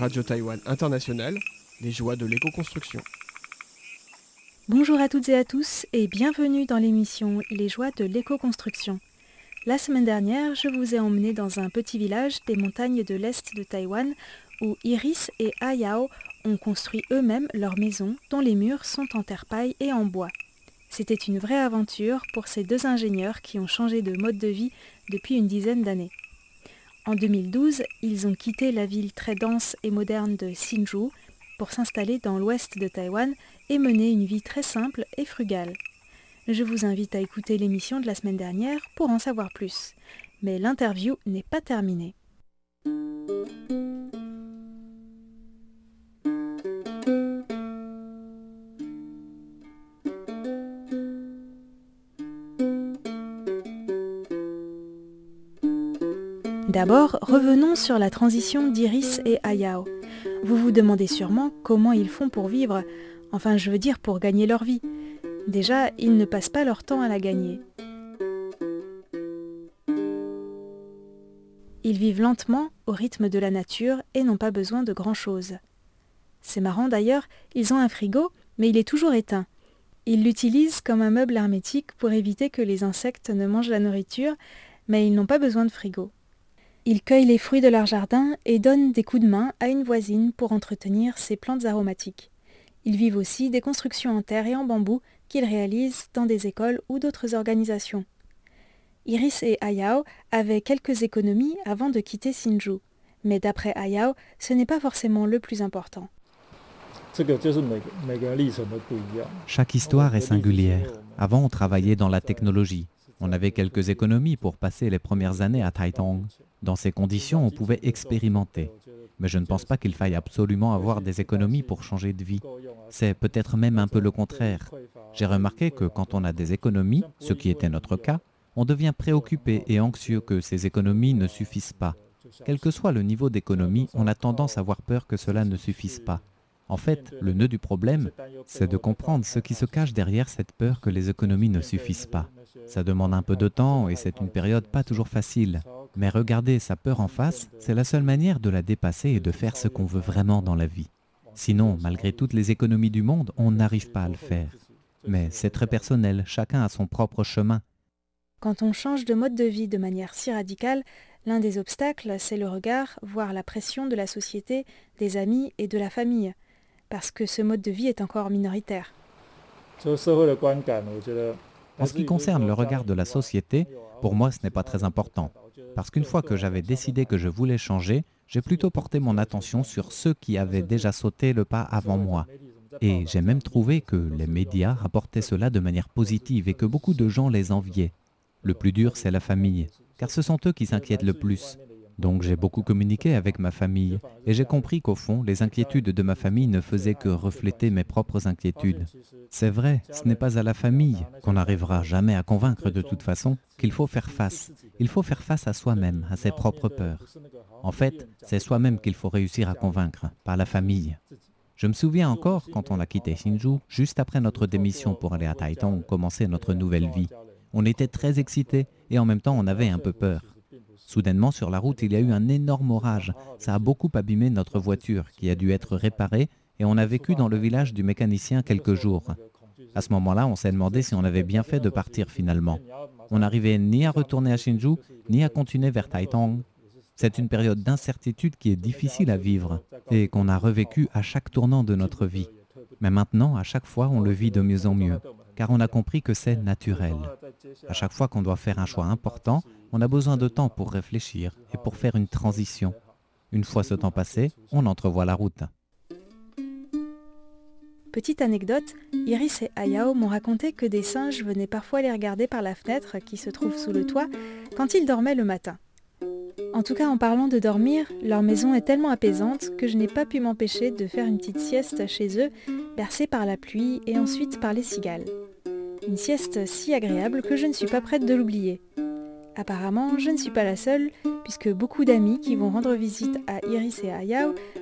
Radio Taïwan International, les joies de l'éco-construction. Bonjour à toutes et à tous et bienvenue dans l'émission Les joies de l'éco-construction. La semaine dernière, je vous ai emmené dans un petit village des montagnes de l'Est de Taïwan où Iris et Ayao ont construit eux-mêmes leur maison dont les murs sont en terre-paille et en bois. C'était une vraie aventure pour ces deux ingénieurs qui ont changé de mode de vie depuis une dizaine d'années. En 2012, ils ont quitté la ville très dense et moderne de Hsinchu pour s'installer dans l'ouest de Taïwan et mener une vie très simple et frugale. Je vous invite à écouter l'émission de la semaine dernière pour en savoir plus. Mais l'interview n'est pas terminée. D'abord, revenons sur la transition d'Iris et Ayao. Vous vous demandez sûrement comment ils font pour vivre, enfin je veux dire pour gagner leur vie. Déjà, ils ne passent pas leur temps à la gagner. Ils vivent lentement, au rythme de la nature, et n'ont pas besoin de grand-chose. C'est marrant d'ailleurs, ils ont un frigo, mais il est toujours éteint. Ils l'utilisent comme un meuble hermétique pour éviter que les insectes ne mangent la nourriture, mais ils n'ont pas besoin de frigo. Ils cueillent les fruits de leur jardin et donnent des coups de main à une voisine pour entretenir ses plantes aromatiques. Ils vivent aussi des constructions en terre et en bambou qu'ils réalisent dans des écoles ou d'autres organisations. Iris et Ayao avaient quelques économies avant de quitter Sinju, mais d'après Ayao, ce n'est pas forcément le plus important. Chaque histoire est singulière. Avant, on travaillait dans la technologie. On avait quelques économies pour passer les premières années à Taitung. Dans ces conditions, on pouvait expérimenter. Mais je ne pense pas qu'il faille absolument avoir des économies pour changer de vie. C'est peut-être même un peu le contraire. J'ai remarqué que quand on a des économies, ce qui était notre cas, on devient préoccupé et anxieux que ces économies ne suffisent pas. Quel que soit le niveau d'économie, on a tendance à avoir peur que cela ne suffise pas. En fait, le nœud du problème, c'est de comprendre ce qui se cache derrière cette peur que les économies ne suffisent pas. Ça demande un peu de temps et c'est une période pas toujours facile. Mais regarder sa peur en face, c'est la seule manière de la dépasser et de faire ce qu'on veut vraiment dans la vie. Sinon, malgré toutes les économies du monde, on n'arrive pas à le faire. Mais c'est très personnel, chacun a son propre chemin. Quand on change de mode de vie de manière si radicale, l'un des obstacles, c'est le regard, voire la pression de la société, des amis et de la famille parce que ce mode de vie est encore minoritaire. En ce qui concerne le regard de la société, pour moi ce n'est pas très important. Parce qu'une fois que j'avais décidé que je voulais changer, j'ai plutôt porté mon attention sur ceux qui avaient déjà sauté le pas avant moi. Et j'ai même trouvé que les médias rapportaient cela de manière positive et que beaucoup de gens les enviaient. Le plus dur, c'est la famille, car ce sont eux qui s'inquiètent le plus. Donc j'ai beaucoup communiqué avec ma famille et j'ai compris qu'au fond, les inquiétudes de ma famille ne faisaient que refléter mes propres inquiétudes. C'est vrai, ce n'est pas à la famille qu'on n'arrivera jamais à convaincre de toute façon qu'il faut faire face. Il faut faire face à soi-même, à ses propres peurs. En fait, c'est soi-même qu'il faut réussir à convaincre, pas la famille. Je me souviens encore quand on a quitté Shinju, juste après notre démission pour aller à Taitung, commencer notre nouvelle vie. On était très excités et en même temps on avait un peu peur. Soudainement, sur la route, il y a eu un énorme orage. Ça a beaucoup abîmé notre voiture, qui a dû être réparée, et on a vécu dans le village du mécanicien quelques jours. À ce moment-là, on s'est demandé si on avait bien fait de partir finalement. On n'arrivait ni à retourner à Shinju, ni à continuer vers Taitung. C'est une période d'incertitude qui est difficile à vivre et qu'on a revécu à chaque tournant de notre vie. Mais maintenant, à chaque fois, on le vit de mieux en mieux, car on a compris que c'est naturel. À chaque fois qu'on doit faire un choix important, on a besoin de temps pour réfléchir et pour faire une transition. Une fois ce temps passé, on entrevoit la route. Petite anecdote, Iris et Ayao m'ont raconté que des singes venaient parfois les regarder par la fenêtre qui se trouve sous le toit quand ils dormaient le matin. En tout cas, en parlant de dormir, leur maison est tellement apaisante que je n'ai pas pu m'empêcher de faire une petite sieste chez eux, bercée par la pluie et ensuite par les cigales. Une sieste si agréable que je ne suis pas prête de l'oublier. Apparemment, je ne suis pas la seule, puisque beaucoup d'amis qui vont rendre visite à Iris et à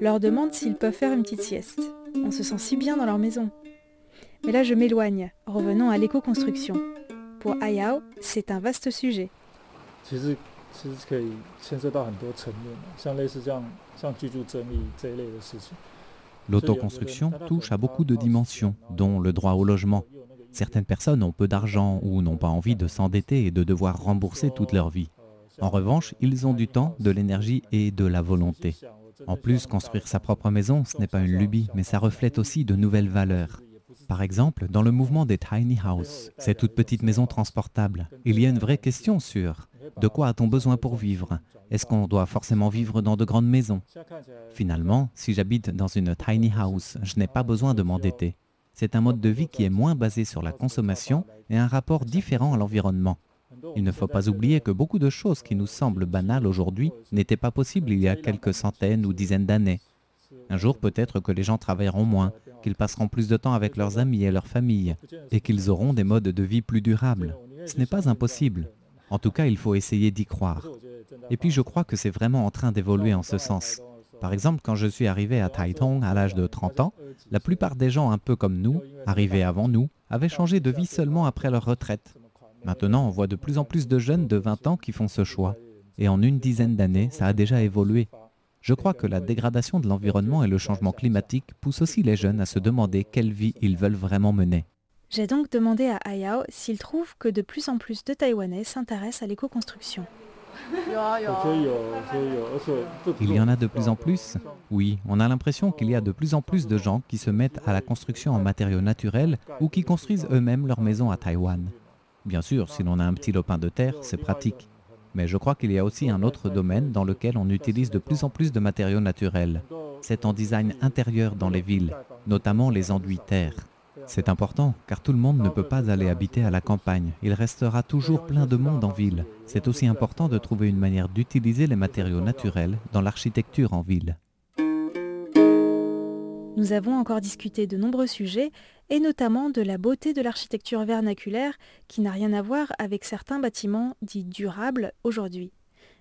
leur demandent s'ils peuvent faire une petite sieste. On se sent si bien dans leur maison. Mais là, je m'éloigne. Revenons à l'éco-construction. Pour Ayao, c'est un vaste sujet. L'autoconstruction touche à beaucoup de dimensions, dont le droit au logement. Certaines personnes ont peu d'argent ou n'ont pas envie de s'endetter et de devoir rembourser toute leur vie. En revanche, ils ont du temps, de l'énergie et de la volonté. En plus, construire sa propre maison, ce n'est pas une lubie, mais ça reflète aussi de nouvelles valeurs. Par exemple, dans le mouvement des tiny houses, ces toutes petites maisons transportables, il y a une vraie question sur de quoi a-t-on besoin pour vivre? Est-ce qu'on doit forcément vivre dans de grandes maisons? Finalement, si j'habite dans une tiny house, je n'ai pas besoin de m'endetter. C'est un mode de vie qui est moins basé sur la consommation et un rapport différent à l'environnement. Il ne faut pas oublier que beaucoup de choses qui nous semblent banales aujourd'hui n'étaient pas possibles il y a quelques centaines ou dizaines d'années. Un jour peut-être que les gens travailleront moins, qu'ils passeront plus de temps avec leurs amis et leurs familles, et qu'ils auront des modes de vie plus durables. Ce n'est pas impossible. En tout cas, il faut essayer d'y croire. Et puis je crois que c'est vraiment en train d'évoluer en ce sens. Par exemple, quand je suis arrivé à Taitung à l'âge de 30 ans, la plupart des gens un peu comme nous, arrivés avant nous, avaient changé de vie seulement après leur retraite. Maintenant, on voit de plus en plus de jeunes de 20 ans qui font ce choix. Et en une dizaine d'années, ça a déjà évolué. Je crois que la dégradation de l'environnement et le changement climatique poussent aussi les jeunes à se demander quelle vie ils veulent vraiment mener. J'ai donc demandé à Ayao s'il trouve que de plus en plus de Taïwanais s'intéressent à l'éco-construction. Il y en a de plus en plus Oui, on a l'impression qu'il y a de plus en plus de gens qui se mettent à la construction en matériaux naturels ou qui construisent eux-mêmes leur maison à Taïwan. Bien sûr, si l'on a un petit lopin de terre, c'est pratique. Mais je crois qu'il y a aussi un autre domaine dans lequel on utilise de plus en plus de matériaux naturels. C'est en design intérieur dans les villes, notamment les enduits terre. C'est important car tout le monde ne peut pas aller habiter à la campagne. Il restera toujours plein de monde en ville. C'est aussi important de trouver une manière d'utiliser les matériaux naturels dans l'architecture en ville. Nous avons encore discuté de nombreux sujets et notamment de la beauté de l'architecture vernaculaire qui n'a rien à voir avec certains bâtiments dits durables aujourd'hui.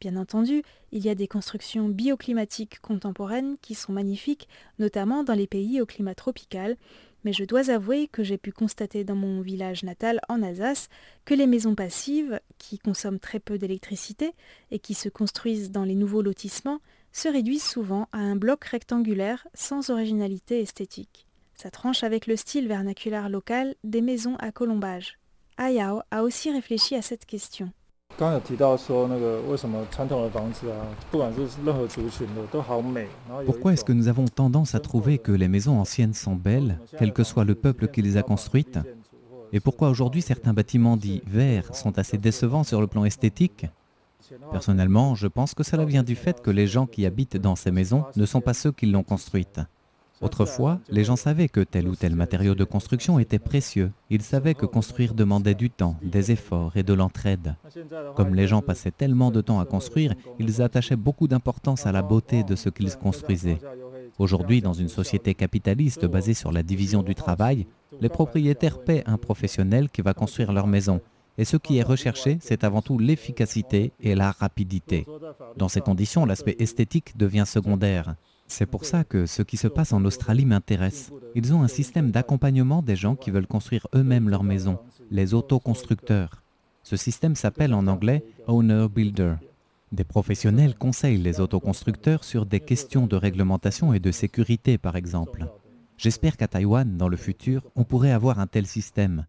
Bien entendu, il y a des constructions bioclimatiques contemporaines qui sont magnifiques, notamment dans les pays au climat tropical, mais je dois avouer que j'ai pu constater dans mon village natal en Alsace que les maisons passives, qui consomment très peu d'électricité et qui se construisent dans les nouveaux lotissements, se réduisent souvent à un bloc rectangulaire sans originalité esthétique. Ça tranche avec le style vernaculaire local des maisons à colombage. Ayao a aussi réfléchi à cette question. Pourquoi est-ce que nous avons tendance à trouver que les maisons anciennes sont belles, quel que soit le peuple qui les a construites Et pourquoi aujourd'hui certains bâtiments dits verts sont assez décevants sur le plan esthétique Personnellement, je pense que cela vient du fait que les gens qui habitent dans ces maisons ne sont pas ceux qui l'ont construite. Autrefois, les gens savaient que tel ou tel matériau de construction était précieux. Ils savaient que construire demandait du temps, des efforts et de l'entraide. Comme les gens passaient tellement de temps à construire, ils attachaient beaucoup d'importance à la beauté de ce qu'ils construisaient. Aujourd'hui, dans une société capitaliste basée sur la division du travail, les propriétaires paient un professionnel qui va construire leur maison. Et ce qui est recherché, c'est avant tout l'efficacité et la rapidité. Dans ces conditions, l'aspect esthétique devient secondaire. C'est pour ça que ce qui se passe en Australie m'intéresse. Ils ont un système d'accompagnement des gens qui veulent construire eux-mêmes leur maison, les autoconstructeurs. Ce système s'appelle en anglais Owner Builder. Des professionnels conseillent les autoconstructeurs sur des questions de réglementation et de sécurité, par exemple. J'espère qu'à Taïwan, dans le futur, on pourrait avoir un tel système.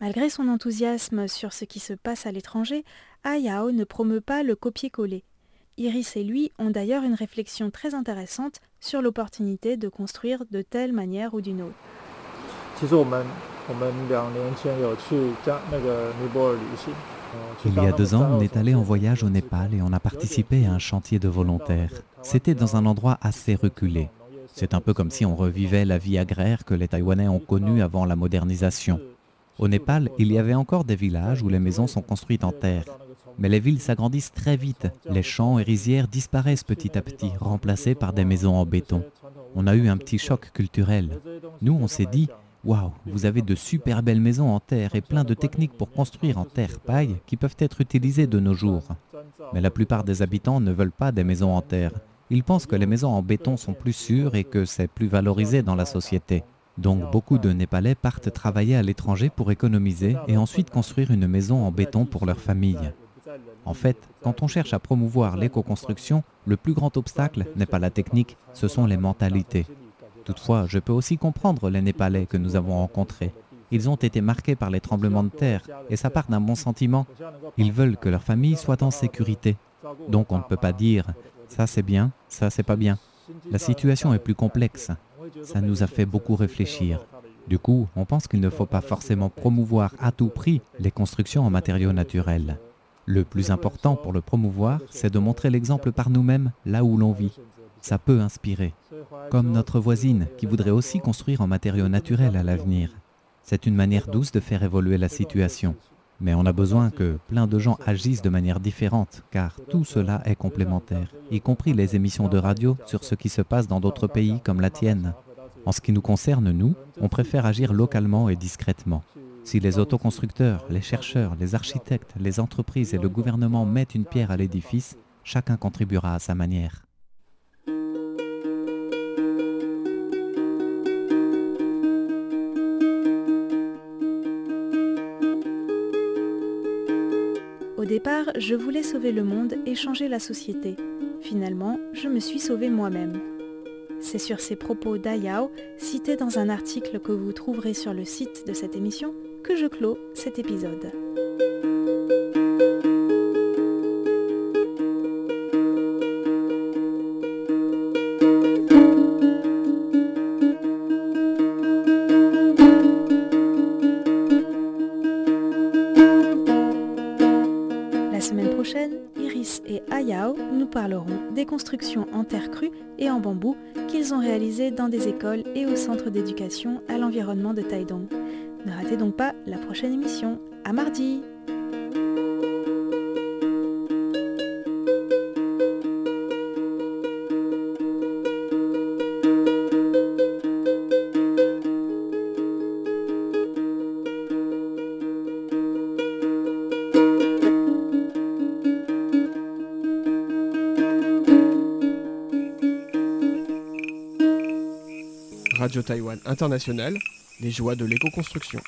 Malgré son enthousiasme sur ce qui se passe à l'étranger, Ayao ne promeut pas le copier-coller. Iris et lui ont d'ailleurs une réflexion très intéressante sur l'opportunité de construire de telle manière ou d'une autre. Il y a deux ans, on est allé en voyage au Népal et on a participé à un chantier de volontaires. C'était dans un endroit assez reculé. C'est un peu comme si on revivait la vie agraire que les Taïwanais ont connue avant la modernisation. Au Népal, il y avait encore des villages où les maisons sont construites en terre. Mais les villes s'agrandissent très vite. Les champs et rizières disparaissent petit à petit, remplacés par des maisons en béton. On a eu un petit choc culturel. Nous, on s'est dit, waouh, vous avez de super belles maisons en terre et plein de techniques pour construire en terre paille qui peuvent être utilisées de nos jours. Mais la plupart des habitants ne veulent pas des maisons en terre. Ils pensent que les maisons en béton sont plus sûres et que c'est plus valorisé dans la société. Donc beaucoup de Népalais partent travailler à l'étranger pour économiser et ensuite construire une maison en béton pour leur famille. En fait, quand on cherche à promouvoir l'éco-construction, le plus grand obstacle n'est pas la technique, ce sont les mentalités. Toutefois, je peux aussi comprendre les Népalais que nous avons rencontrés. Ils ont été marqués par les tremblements de terre et ça part d'un bon sentiment. Ils veulent que leur famille soit en sécurité. Donc on ne peut pas dire ça c'est bien, ça c'est pas bien. La situation est plus complexe. Ça nous a fait beaucoup réfléchir. Du coup, on pense qu'il ne faut pas forcément promouvoir à tout prix les constructions en matériaux naturels. Le plus important pour le promouvoir, c'est de montrer l'exemple par nous-mêmes là où l'on vit. Ça peut inspirer. Comme notre voisine qui voudrait aussi construire en matériaux naturels à l'avenir. C'est une manière douce de faire évoluer la situation. Mais on a besoin que plein de gens agissent de manière différente, car tout cela est complémentaire, y compris les émissions de radio sur ce qui se passe dans d'autres pays comme la tienne. En ce qui nous concerne, nous, on préfère agir localement et discrètement. Si les autoconstructeurs, les chercheurs, les architectes, les entreprises et le gouvernement mettent une pierre à l'édifice, chacun contribuera à sa manière. Au départ, je voulais sauver le monde et changer la société. Finalement, je me suis sauvé moi-même. C'est sur ces propos d'Ayao, cités dans un article que vous trouverez sur le site de cette émission, que je clôt cet épisode. et Ayao nous parleront des constructions en terre crue et en bambou qu'ils ont réalisées dans des écoles et au centre d'éducation à l'environnement de Taidong. Ne ratez donc pas la prochaine émission. À mardi! Taïwan International, les joies de l'éco-construction.